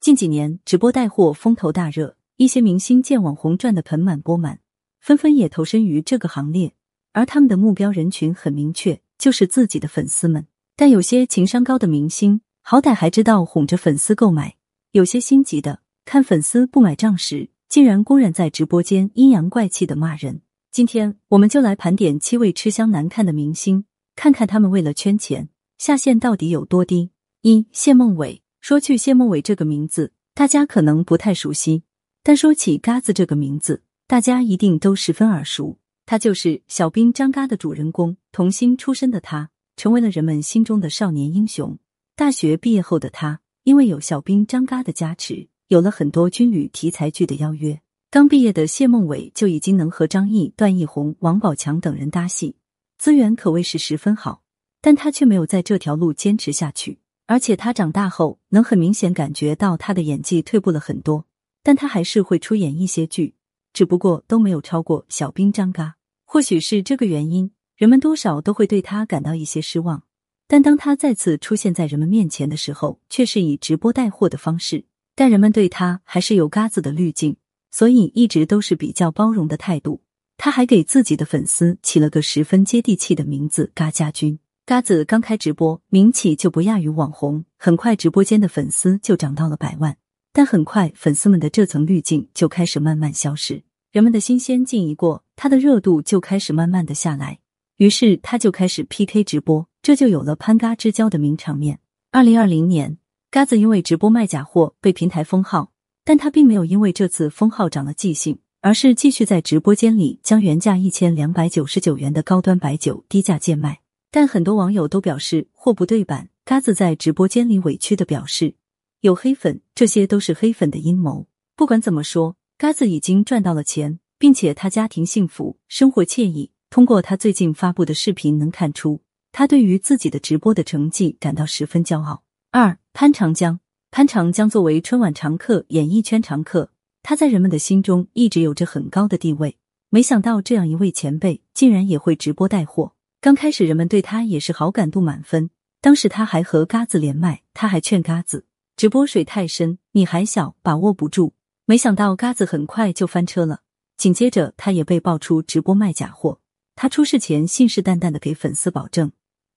近几年直播带货风头大热，一些明星见网红赚得盆满钵满，纷纷也投身于这个行列。而他们的目标人群很明确，就是自己的粉丝们。但有些情商高的明星，好歹还知道哄着粉丝购买；有些心急的，看粉丝不买账时，竟然公然在直播间阴阳怪气的骂人。今天我们就来盘点七位吃相难看的明星，看看他们为了圈钱下限到底有多低。一谢孟伟。说去谢孟伟这个名字，大家可能不太熟悉，但说起嘎子这个名字，大家一定都十分耳熟。他就是小兵张嘎的主人公，童星出身的他，成为了人们心中的少年英雄。大学毕业后的他，因为有小兵张嘎的加持，有了很多军旅题材剧的邀约。刚毕业的谢孟伟就已经能和张译、段奕宏、王宝强等人搭戏，资源可谓是十分好，但他却没有在这条路坚持下去。而且他长大后能很明显感觉到他的演技退步了很多，但他还是会出演一些剧，只不过都没有超过小兵张嘎。或许是这个原因，人们多少都会对他感到一些失望。但当他再次出现在人们面前的时候，却是以直播带货的方式。但人们对他还是有嘎子的滤镜，所以一直都是比较包容的态度。他还给自己的粉丝起了个十分接地气的名字——嘎家军。嘎子刚开直播，名气就不亚于网红，很快直播间的粉丝就涨到了百万。但很快，粉丝们的这层滤镜就开始慢慢消失，人们的新鲜劲一过，他的热度就开始慢慢的下来。于是他就开始 PK 直播，这就有了潘嘎之交的名场面。二零二零年，嘎子因为直播卖假货被平台封号，但他并没有因为这次封号长了记性，而是继续在直播间里将原价一千两百九十九元的高端白酒低价贱卖。但很多网友都表示货不对版，嘎子在直播间里委屈的表示有黑粉，这些都是黑粉的阴谋。不管怎么说，嘎子已经赚到了钱，并且他家庭幸福，生活惬意。通过他最近发布的视频能看出，他对于自己的直播的成绩感到十分骄傲。二潘长江，潘长江作为春晚常客、演艺圈常客，他在人们的心中一直有着很高的地位。没想到这样一位前辈竟然也会直播带货。刚开始，人们对他也是好感度满分。当时他还和嘎子连麦，他还劝嘎子直播水太深，你还小，把握不住。没想到嘎子很快就翻车了。紧接着，他也被爆出直播卖假货。他出事前信誓旦旦的给粉丝保证，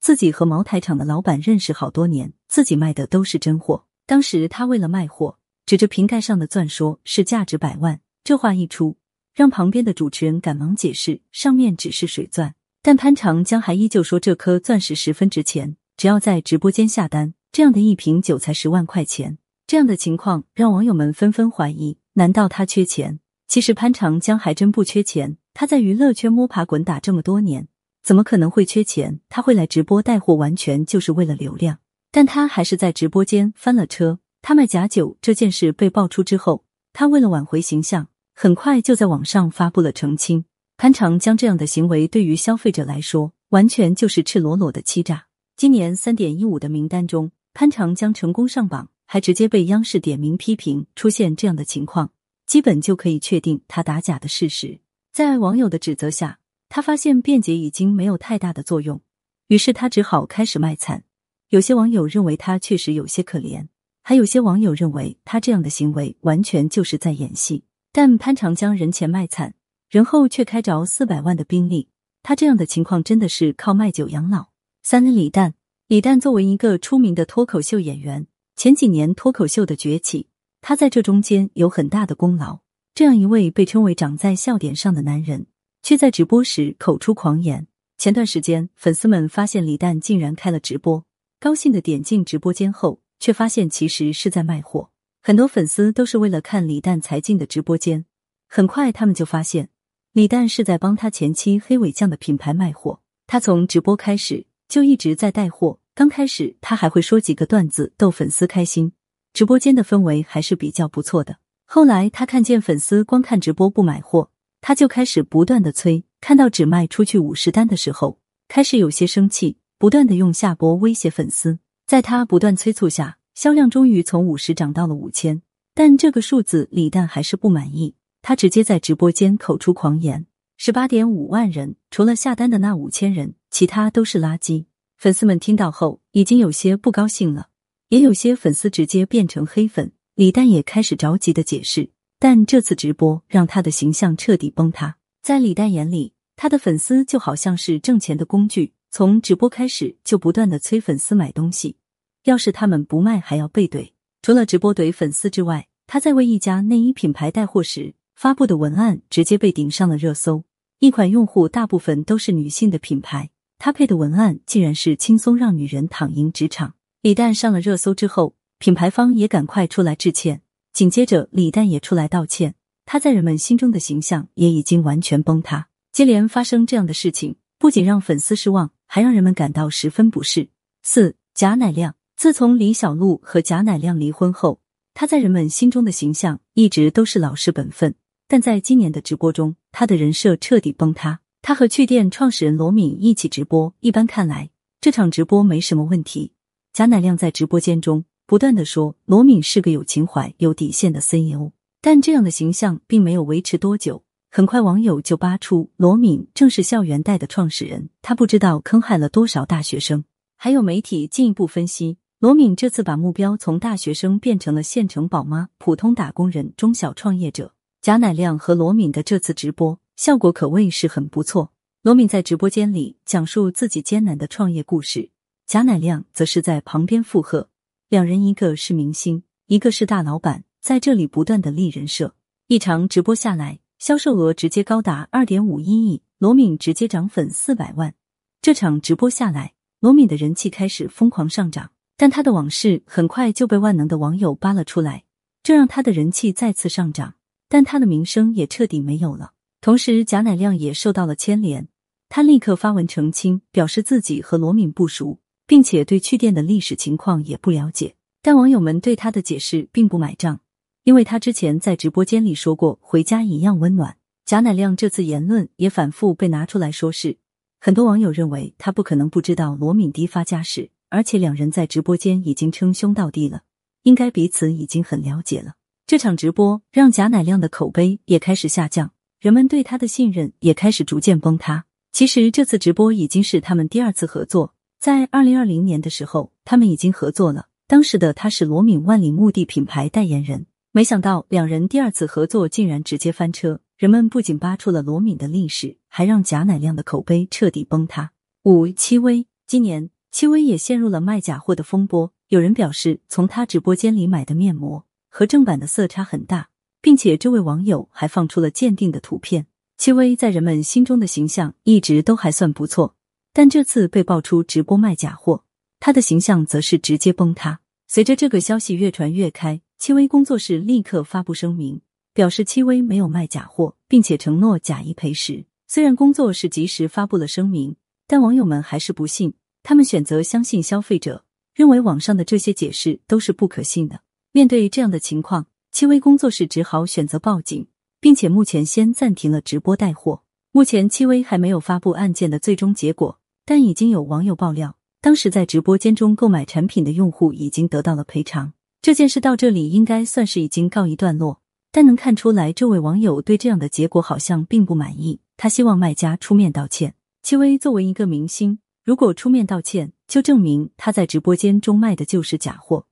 自己和茅台厂的老板认识好多年，自己卖的都是真货。当时他为了卖货，指着瓶盖上的钻说是价值百万。这话一出，让旁边的主持人赶忙解释，上面只是水钻。但潘长江还依旧说这颗钻石十分值钱，只要在直播间下单，这样的一瓶酒才十万块钱。这样的情况让网友们纷纷怀疑：难道他缺钱？其实潘长江还真不缺钱，他在娱乐圈摸爬滚打这么多年，怎么可能会缺钱？他会来直播带货，完全就是为了流量。但他还是在直播间翻了车。他卖假酒这件事被爆出之后，他为了挽回形象，很快就在网上发布了澄清。潘长江这样的行为对于消费者来说，完全就是赤裸裸的欺诈。今年三点一五的名单中，潘长江成功上榜，还直接被央视点名批评。出现这样的情况，基本就可以确定他打假的事实。在网友的指责下，他发现辩解已经没有太大的作用，于是他只好开始卖惨。有些网友认为他确实有些可怜，还有些网友认为他这样的行为完全就是在演戏。但潘长江人前卖惨。然后却开着四百万的宾利，他这样的情况真的是靠卖酒养老。三李诞，李诞作为一个出名的脱口秀演员，前几年脱口秀的崛起，他在这中间有很大的功劳。这样一位被称为长在笑点上的男人，却在直播时口出狂言。前段时间，粉丝们发现李诞竟然开了直播，高兴的点进直播间后，却发现其实是在卖货。很多粉丝都是为了看李诞才进的直播间，很快他们就发现。李诞是在帮他前妻黑尾酱的品牌卖货。他从直播开始就一直在带货。刚开始他还会说几个段子逗粉丝开心，直播间的氛围还是比较不错的。后来他看见粉丝光看直播不买货，他就开始不断的催。看到只卖出去五十单的时候，开始有些生气，不断的用下播威胁粉丝。在他不断催促下，销量终于从五十涨到了五千。但这个数字李诞还是不满意。他直接在直播间口出狂言：十八点五万人，除了下单的那五千人，其他都是垃圾。粉丝们听到后，已经有些不高兴了，也有些粉丝直接变成黑粉，李诞也开始着急的解释，但这次直播让他的形象彻底崩塌。在李诞眼里，他的粉丝就好像是挣钱的工具，从直播开始就不断的催粉丝买东西，要是他们不卖还要被怼。除了直播怼粉丝之外，他在为一家内衣品牌带货时发布的文案直接被顶上了热搜。一款用户大部分都是女性的品牌，他配的文案竟然是轻松让女人躺赢职场。李诞上了热搜之后。品牌方也赶快出来致歉，紧接着李诞也出来道歉。他在人们心中的形象也已经完全崩塌。接连发生这样的事情，不仅让粉丝失望，还让人们感到十分不适。四贾乃亮，自从李小璐和贾乃亮离婚后，他在人们心中的形象一直都是老实本分。但在今年的直播中，他的人设彻底崩塌。他和趣店创始人罗敏一起直播，一般看来这场直播没什么问题。贾乃亮在直播间中。不断的说罗敏是个有情怀、有底线的 CEO，但这样的形象并没有维持多久。很快，网友就扒出罗敏正是校园贷的创始人，他不知道坑害了多少大学生。还有媒体进一步分析，罗敏这次把目标从大学生变成了县城宝妈、普通打工人、中小创业者。贾乃亮和罗敏的这次直播效果可谓是很不错。罗敏在直播间里讲述自己艰难的创业故事，贾乃亮则是在旁边附和。两人一个是明星，一个是大老板，在这里不断的立人设。一场直播下来，销售额直接高达二点五一亿，罗敏直接涨粉四百万。这场直播下来，罗敏的人气开始疯狂上涨，但他的往事很快就被万能的网友扒了出来，这让他的人气再次上涨，但他的名声也彻底没有了。同时，贾乃亮也受到了牵连，他立刻发文澄清，表示自己和罗敏不熟。并且对去店的历史情况也不了解，但网友们对他的解释并不买账，因为他之前在直播间里说过“回家一样温暖”。贾乃亮这次言论也反复被拿出来说事，很多网友认为他不可能不知道罗敏迪发家史，而且两人在直播间已经称兄道弟了，应该彼此已经很了解了。这场直播让贾乃亮的口碑也开始下降，人们对他的信任也开始逐渐崩塌。其实这次直播已经是他们第二次合作。在二零二零年的时候，他们已经合作了。当时的他是罗敏万里墓地品牌代言人，没想到两人第二次合作竟然直接翻车。人们不仅扒出了罗敏的历史，还让贾乃亮的口碑彻底崩塌。五戚薇，今年戚薇也陷入了卖假货的风波。有人表示，从他直播间里买的面膜和正版的色差很大，并且这位网友还放出了鉴定的图片。戚薇在人们心中的形象一直都还算不错。但这次被爆出直播卖假货，他的形象则是直接崩塌。随着这个消息越传越开，戚薇工作室立刻发布声明，表示戚薇没有卖假货，并且承诺假一赔十。虽然工作室及时发布了声明，但网友们还是不信，他们选择相信消费者，认为网上的这些解释都是不可信的。面对这样的情况，戚薇工作室只好选择报警，并且目前先暂停了直播带货。目前戚薇还没有发布案件的最终结果。但已经有网友爆料，当时在直播间中购买产品的用户已经得到了赔偿。这件事到这里应该算是已经告一段落，但能看出来，这位网友对这样的结果好像并不满意。他希望卖家出面道歉。戚薇作为一个明星，如果出面道歉，就证明他在直播间中卖的就是假货，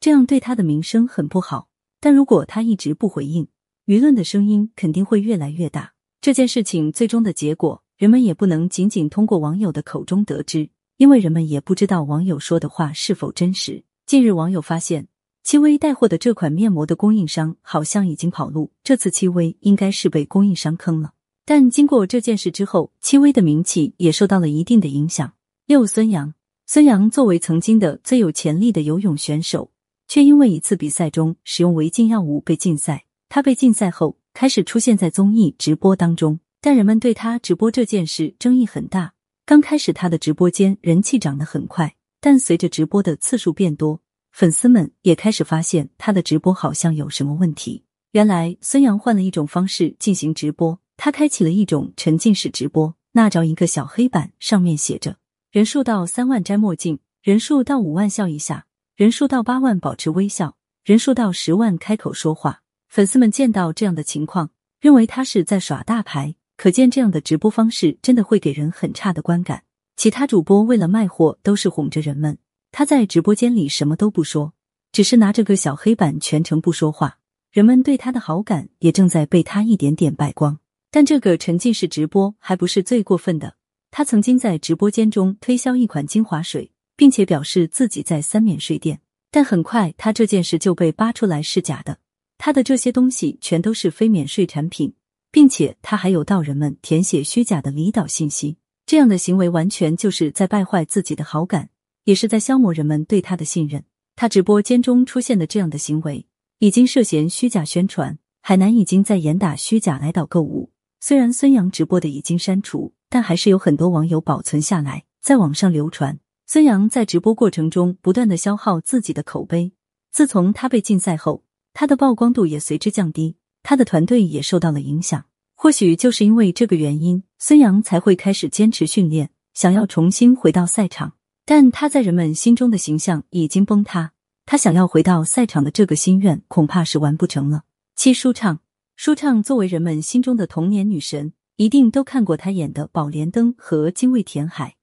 这样对他的名声很不好。但如果他一直不回应，舆论的声音肯定会越来越大。这件事情最终的结果。人们也不能仅仅通过网友的口中得知，因为人们也不知道网友说的话是否真实。近日，网友发现戚薇带货的这款面膜的供应商好像已经跑路，这次戚薇应该是被供应商坑了。但经过这件事之后，戚薇的名气也受到了一定的影响。六孙杨，孙杨作为曾经的最有潜力的游泳选手，却因为一次比赛中使用违禁药物被禁赛。他被禁赛后，开始出现在综艺直播当中。但人们对他直播这件事争议很大。刚开始他的直播间人气涨得很快，但随着直播的次数变多，粉丝们也开始发现他的直播好像有什么问题。原来孙杨换了一种方式进行直播，他开启了一种沉浸式直播，拿着一个小黑板，上面写着“人数到三万摘墨镜，人数到五万笑一下，人数到八万保持微笑，人数到十万开口说话”。粉丝们见到这样的情况，认为他是在耍大牌。可见这样的直播方式真的会给人很差的观感。其他主播为了卖货都是哄着人们，他在直播间里什么都不说，只是拿着个小黑板全程不说话。人们对他的好感也正在被他一点点败光。但这个沉浸式直播还不是最过分的。他曾经在直播间中推销一款精华水，并且表示自己在三免税店。但很快，他这件事就被扒出来是假的。他的这些东西全都是非免税产品，并且他还有道人们填写虚假的离岛信息。这样的行为完全就是在败坏自己的好感，也是在消磨人们对他的信任。他直播间中出现的这样的行为，已经涉嫌虚假宣传。海南已经在严打虚假来岛购物。虽然孙杨直播的已经删除，但还是有很多网友保存下来，在网上流传。孙杨在直播过程中不断的消耗自己的口碑。自从他被禁赛后，他的曝光度也随之降低，他的团队也受到了影响。或许就是因为这个原因，孙杨才会开始坚持训练，想要重新回到赛场。但他在人们心中的形象已经崩塌，他想要回到赛场的这个心愿恐怕是完不成了。七舒畅，舒畅作为人们心中的童年女神，一定都看过她演的《宝莲灯》和《精卫填海》。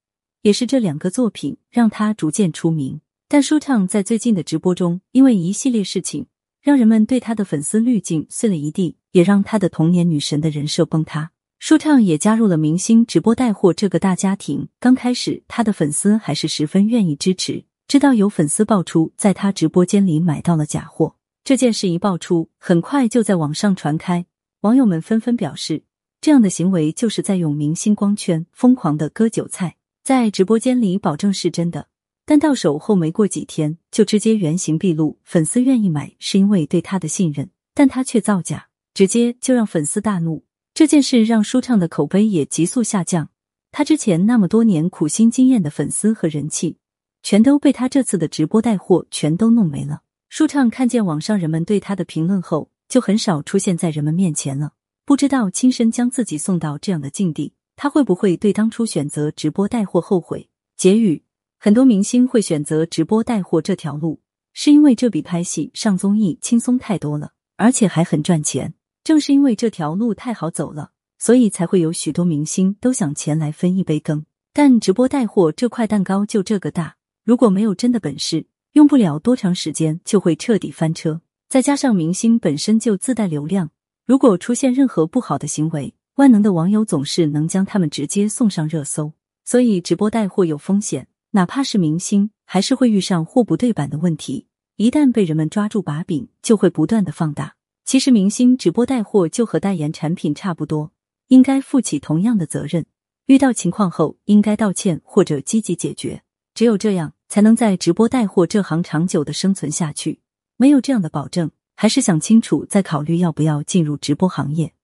也是这两个作品让他逐渐出名，但舒畅在最近的直播中，因为一系列事情，让人们对他的粉丝滤镜碎了一地，也让他的童年女神的人设崩塌。舒畅也加入了明星直播带货这个大家庭。刚开始，他的粉丝还是十分愿意支持。直到有粉丝爆出在他直播间里买到了假货，这件事一爆出，很快就在网上传开，网友们纷纷表示，这样的行为就是在用明星光圈疯狂的割韭菜。在直播间里保证是真的，但到手后没过几天就直接原形毕露。粉丝愿意买是因为对他的信任，但他却造假，直接就让粉丝大怒。这件事让舒畅的口碑也急速下降，他之前那么多年苦心经验的粉丝和人气，全都被他这次的直播带货全都弄没了。舒畅看见网上人们对他的评论后，就很少出现在人们面前了，不知道亲身将自己送到这样的境地。他会不会对当初选择直播带货后悔？结语：很多明星会选择直播带货这条路，是因为这比拍戏上综艺轻松太多了，而且还很赚钱。正是因为这条路太好走了，所以才会有许多明星都想前来分一杯羹。但直播带货这块蛋糕就这个大，如果没有真的本事，用不了多长时间就会彻底翻车。再加上明星本身就自带流量，如果出现任何不好的行为，万能的网友总是能将他们直接送上热搜，所以直播带货有风险，哪怕是明星，还是会遇上货不对版的问题。一旦被人们抓住把柄，就会不断的放大。其实，明星直播带货就和代言产品差不多，应该负起同样的责任。遇到情况后，应该道歉或者积极解决。只有这样，才能在直播带货这行长久的生存下去。没有这样的保证，还是想清楚再考虑要不要进入直播行业。